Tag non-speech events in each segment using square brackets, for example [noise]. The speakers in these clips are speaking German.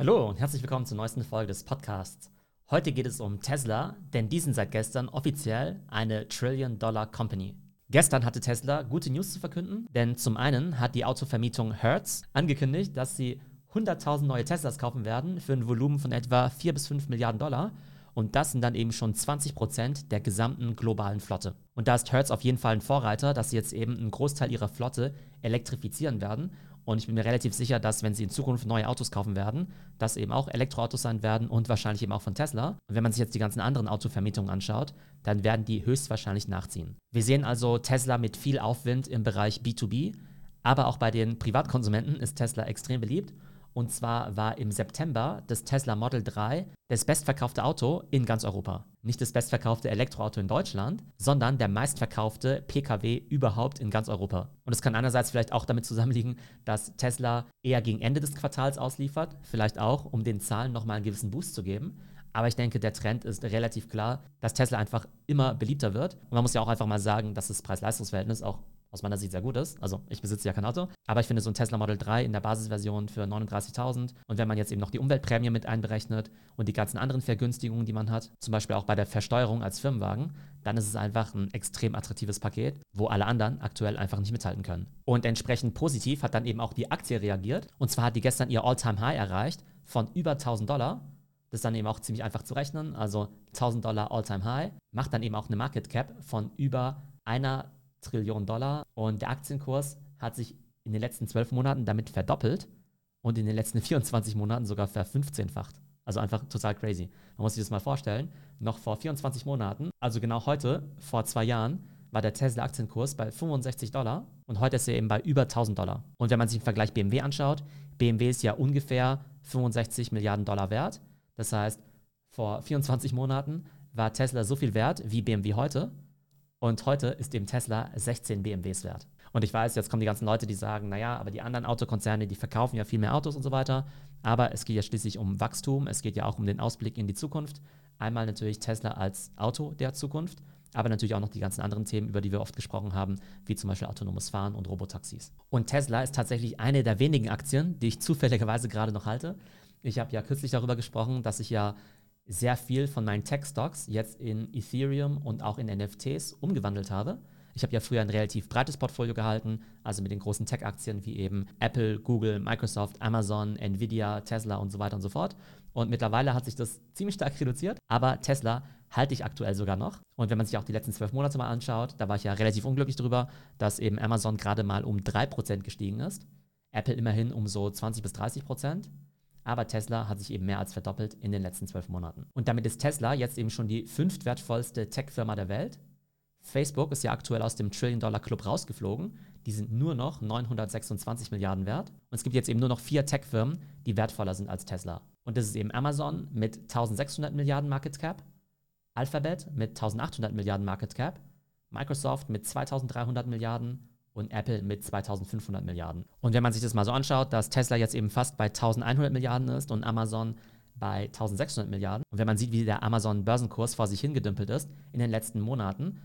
Hallo und herzlich willkommen zur neuesten Folge des Podcasts. Heute geht es um Tesla, denn die sind seit gestern offiziell eine Trillion-Dollar-Company. Gestern hatte Tesla gute News zu verkünden, denn zum einen hat die Autovermietung Hertz angekündigt, dass sie 100.000 neue Teslas kaufen werden für ein Volumen von etwa 4 bis 5 Milliarden Dollar. Und das sind dann eben schon 20 Prozent der gesamten globalen Flotte. Und da ist Hertz auf jeden Fall ein Vorreiter, dass sie jetzt eben einen Großteil ihrer Flotte elektrifizieren werden und ich bin mir relativ sicher, dass, wenn sie in Zukunft neue Autos kaufen werden, das eben auch Elektroautos sein werden und wahrscheinlich eben auch von Tesla. Und wenn man sich jetzt die ganzen anderen Autovermietungen anschaut, dann werden die höchstwahrscheinlich nachziehen. Wir sehen also Tesla mit viel Aufwind im Bereich B2B, aber auch bei den Privatkonsumenten ist Tesla extrem beliebt und zwar war im September das Tesla Model 3 das bestverkaufte Auto in ganz Europa. Nicht das bestverkaufte Elektroauto in Deutschland, sondern der meistverkaufte Pkw überhaupt in ganz Europa. Und es kann einerseits vielleicht auch damit zusammenliegen, dass Tesla eher gegen Ende des Quartals ausliefert, vielleicht auch, um den Zahlen nochmal einen gewissen Boost zu geben. Aber ich denke, der Trend ist relativ klar, dass Tesla einfach immer beliebter wird. Und man muss ja auch einfach mal sagen, dass das Preis-Leistungs-Verhältnis auch aus meiner Sicht sehr gut ist. Also ich besitze ja kein Auto, aber ich finde so ein Tesla Model 3 in der Basisversion für 39.000 und wenn man jetzt eben noch die Umweltprämie mit einberechnet und die ganzen anderen Vergünstigungen, die man hat, zum Beispiel auch bei der Versteuerung als Firmenwagen, dann ist es einfach ein extrem attraktives Paket, wo alle anderen aktuell einfach nicht mithalten können. Und entsprechend positiv hat dann eben auch die Aktie reagiert und zwar hat die gestern ihr All-Time-High erreicht von über 1000 Dollar. Das ist dann eben auch ziemlich einfach zu rechnen. Also 1000 Dollar All-Time-High macht dann eben auch eine Market Cap von über einer Trillionen Dollar und der Aktienkurs hat sich in den letzten zwölf Monaten damit verdoppelt und in den letzten [laughs] 24 Monaten sogar verfünfzehnfacht. Also einfach total crazy. Man muss sich das mal vorstellen. Noch vor 24 Monaten, also genau heute, vor zwei Jahren, war der Tesla-Aktienkurs bei 65 Dollar und heute ist er eben bei über 1000 Dollar. Und wenn man sich im Vergleich BMW anschaut, BMW ist ja ungefähr 65 Milliarden Dollar wert. Das heißt, vor 24 Monaten war Tesla so viel wert wie BMW heute und heute ist eben Tesla 16 BMWs wert. Und ich weiß, jetzt kommen die ganzen Leute, die sagen, naja, aber die anderen Autokonzerne, die verkaufen ja viel mehr Autos und so weiter. Aber es geht ja schließlich um Wachstum, es geht ja auch um den Ausblick in die Zukunft. Einmal natürlich Tesla als Auto der Zukunft, aber natürlich auch noch die ganzen anderen Themen, über die wir oft gesprochen haben, wie zum Beispiel autonomes Fahren und Robotaxis. Und Tesla ist tatsächlich eine der wenigen Aktien, die ich [laughs] zufälligerweise gerade noch halte. Ich habe ja kürzlich darüber gesprochen, dass ich ja sehr viel von meinen Tech-Stocks jetzt in Ethereum und auch in NFTs umgewandelt habe. Ich habe ja früher ein relativ breites Portfolio gehalten, also mit den großen Tech-Aktien wie eben Apple, Google, Microsoft, Amazon, Nvidia, Tesla und so weiter und so fort. Und mittlerweile hat sich das [laughs] ziemlich stark reduziert, aber Tesla halte ich aktuell sogar noch. Und wenn man sich auch die letzten zwölf Monate mal anschaut, da war ich ja relativ unglücklich drüber, dass eben Amazon gerade mal um 3% gestiegen ist, Apple immerhin um so 20 bis 30 Prozent aber Tesla hat sich eben mehr als verdoppelt in den letzten zwölf Monaten. Und damit ist Tesla jetzt eben schon die fünftwertvollste Tech-Firma der Welt. Facebook ist ja aktuell aus dem Trillion-Dollar-Club rausgeflogen. Die sind nur noch 926 Milliarden wert. Und es gibt jetzt eben nur noch vier Tech-Firmen, die wertvoller sind als Tesla. Und das ist eben Amazon mit 1600 Milliarden Market Cap, Alphabet mit 1800 Milliarden Market Cap, Microsoft mit 2300 Milliarden und Apple mit 2500 Milliarden. Und wenn man sich das mal so anschaut, dass Tesla jetzt eben fast bei 1100 Milliarden ist und Amazon bei 1600 Milliarden. Und wenn man sieht, wie der Amazon-Börsenkurs vor sich hingedümpelt ist in den letzten Monaten,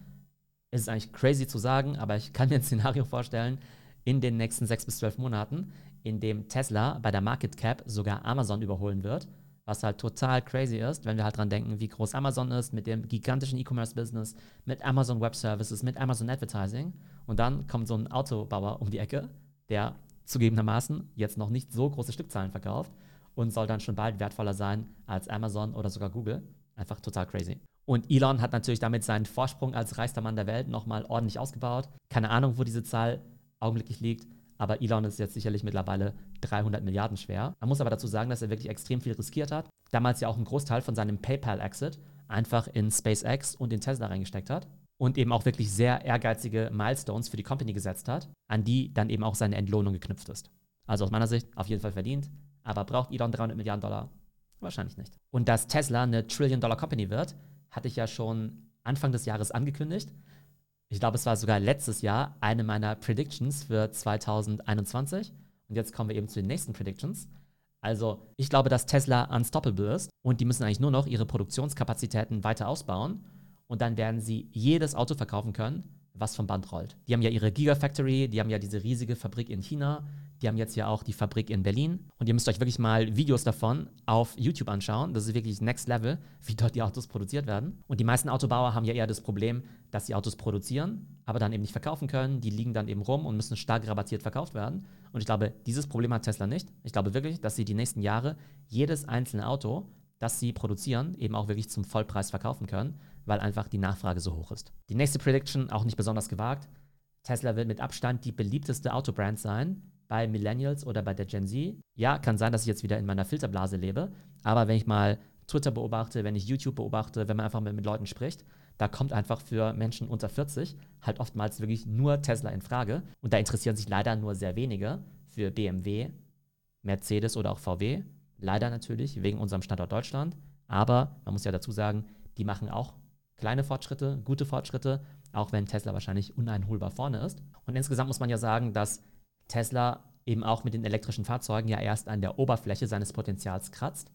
ist es eigentlich crazy zu sagen, aber ich kann mir ein Szenario vorstellen, in den nächsten sechs bis zwölf Monaten, in dem Tesla bei der Market Cap sogar Amazon überholen wird was halt total crazy ist, wenn wir halt dran denken, wie groß Amazon ist mit dem gigantischen E-Commerce-Business, mit Amazon Web Services, mit Amazon Advertising. Und dann kommt so ein Autobauer um die Ecke, der zugegebenermaßen jetzt noch nicht so große Stückzahlen verkauft und soll dann schon bald wertvoller sein als Amazon oder sogar Google. Einfach total crazy. Und Elon hat natürlich damit seinen Vorsprung als reichster Mann der Welt nochmal ordentlich ausgebaut. Keine Ahnung, wo diese Zahl augenblicklich liegt, aber Elon ist jetzt sicherlich mittlerweile 300 Milliarden schwer. Man muss aber dazu sagen, dass er wirklich extrem viel riskiert hat. Damals ja auch einen Großteil von seinem PayPal-Exit einfach in SpaceX und in Tesla reingesteckt hat. Und eben auch wirklich sehr ehrgeizige Milestones für die Company gesetzt hat, an die dann eben auch seine Entlohnung geknüpft ist. Also aus meiner Sicht auf jeden Fall verdient. Aber braucht Elon 300 Milliarden Dollar? Wahrscheinlich nicht. Und dass Tesla eine Trillion-Dollar-Company wird, hatte ich ja schon Anfang des Jahres angekündigt ich glaube, es war sogar letztes Jahr eine meiner Predictions für 2021. Und jetzt kommen wir eben zu den nächsten Predictions. Also, ich glaube, dass Tesla unstoppable ist und die müssen eigentlich nur noch ihre Produktionskapazitäten weiter ausbauen und dann werden sie jedes Auto verkaufen können, was vom Band rollt. Die haben ja ihre Gigafactory, die haben ja diese riesige Fabrik in China, die haben jetzt ja auch die Fabrik in Berlin. Und ihr müsst euch wirklich mal Videos davon auf YouTube anschauen. Das ist wirklich Next Level, [laughs] wie dort die Autos produziert werden. Und die meisten Autobauer haben ja eher das Problem, dass sie Autos produzieren, aber dann eben nicht verkaufen können. Die liegen dann eben rum und müssen stark rabattiert verkauft werden. Und ich glaube, dieses Problem hat Tesla nicht. Ich glaube wirklich, dass sie die nächsten Jahre jedes einzelne Auto, das sie produzieren, eben auch wirklich zum Vollpreis verkaufen können, weil einfach die Nachfrage so hoch ist. Die nächste Prediction, auch nicht besonders gewagt. Tesla wird mit Abstand die beliebteste Autobrand sein, bei Millennials oder bei der Gen Z. Ja, kann sein, dass ich jetzt wieder in meiner Filterblase lebe, aber wenn ich mal Twitter beobachte, wenn ich YouTube beobachte, wenn man einfach mit, mit Leuten spricht, da kommt einfach für Menschen unter 40 halt oftmals wirklich nur Tesla in Frage. Und da interessieren sich leider nur sehr wenige für BMW, Mercedes oder auch VW. Leider natürlich wegen unserem Standort Deutschland. Aber man muss ja dazu sagen, die machen auch kleine Fortschritte, gute Fortschritte, auch wenn Tesla wahrscheinlich uneinholbar vorne ist. Und insgesamt muss man ja sagen, dass Tesla eben auch mit den elektrischen Fahrzeugen ja erst an der Oberfläche seines Potenzials kratzt.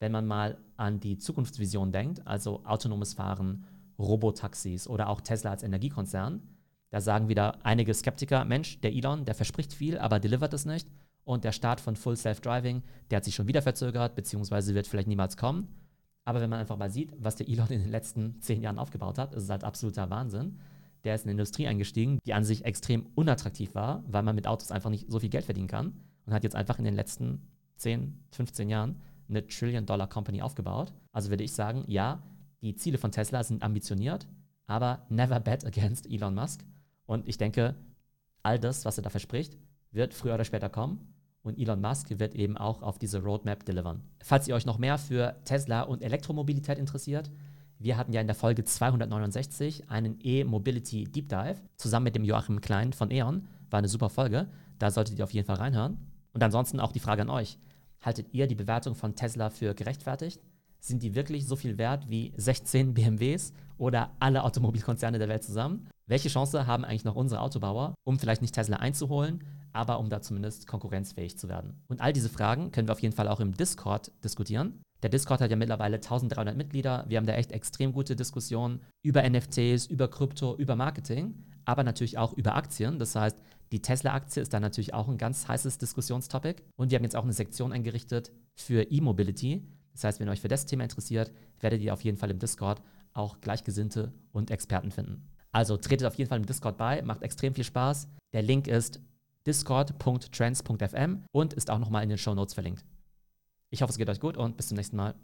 Wenn man mal an die Zukunftsvision denkt, also autonomes Fahren, Robotaxis oder auch Tesla als Energiekonzern, da sagen wieder einige Skeptiker, Mensch, der Elon, der verspricht viel, aber delivert es nicht. Und der Start von Full Self-Driving, der hat sich schon wieder verzögert, beziehungsweise wird vielleicht niemals kommen. Aber wenn man einfach mal sieht, was der Elon in den letzten zehn Jahren aufgebaut hat, ist es halt absoluter Wahnsinn der ist in eine Industrie eingestiegen, die an sich extrem unattraktiv war, weil man mit Autos einfach nicht so viel Geld verdienen kann und hat jetzt einfach in den letzten 10, 15 Jahren eine Trillion-Dollar-Company aufgebaut. Also würde ich sagen, ja, die Ziele von Tesla sind ambitioniert, aber never bet against Elon Musk. Und ich denke, all das, was er da verspricht, wird früher oder später kommen. Und Elon Musk wird eben auch auf diese Roadmap delivern. Falls ihr euch noch mehr für Tesla und Elektromobilität interessiert, wir hatten ja in der Folge 269 einen E-Mobility Deep Dive zusammen mit dem Joachim Klein von E.ON. War eine super Folge. Da solltet ihr auf jeden Fall reinhören. Und ansonsten auch die Frage an euch. Haltet ihr die Bewertung von Tesla für gerechtfertigt? Sind die wirklich so viel wert wie 16 BMWs oder alle Automobilkonzerne der Welt zusammen? Welche Chance haben eigentlich noch unsere Autobauer, um vielleicht nicht Tesla einzuholen, aber um da zumindest konkurrenzfähig zu werden? Und all diese Fragen können wir auf jeden Fall auch im Discord diskutieren. Der Discord hat ja mittlerweile 1300 Mitglieder. Wir haben da echt extrem gute Diskussionen über NFTs, über Krypto, über Marketing, aber natürlich auch über Aktien. Das heißt, die Tesla-Aktie ist da natürlich auch ein ganz heißes Diskussionstopic. Und wir haben jetzt auch eine Sektion eingerichtet für E-Mobility. Das heißt, wenn euch für das Thema interessiert, werdet ihr auf jeden Fall im Discord auch Gleichgesinnte und Experten finden. Also tretet auf jeden Fall im Discord bei, macht extrem viel Spaß. Der Link ist discord.trends.fm und ist auch nochmal in den Show Notes verlinkt. Ich hoffe, es geht euch gut und bis zum nächsten Mal.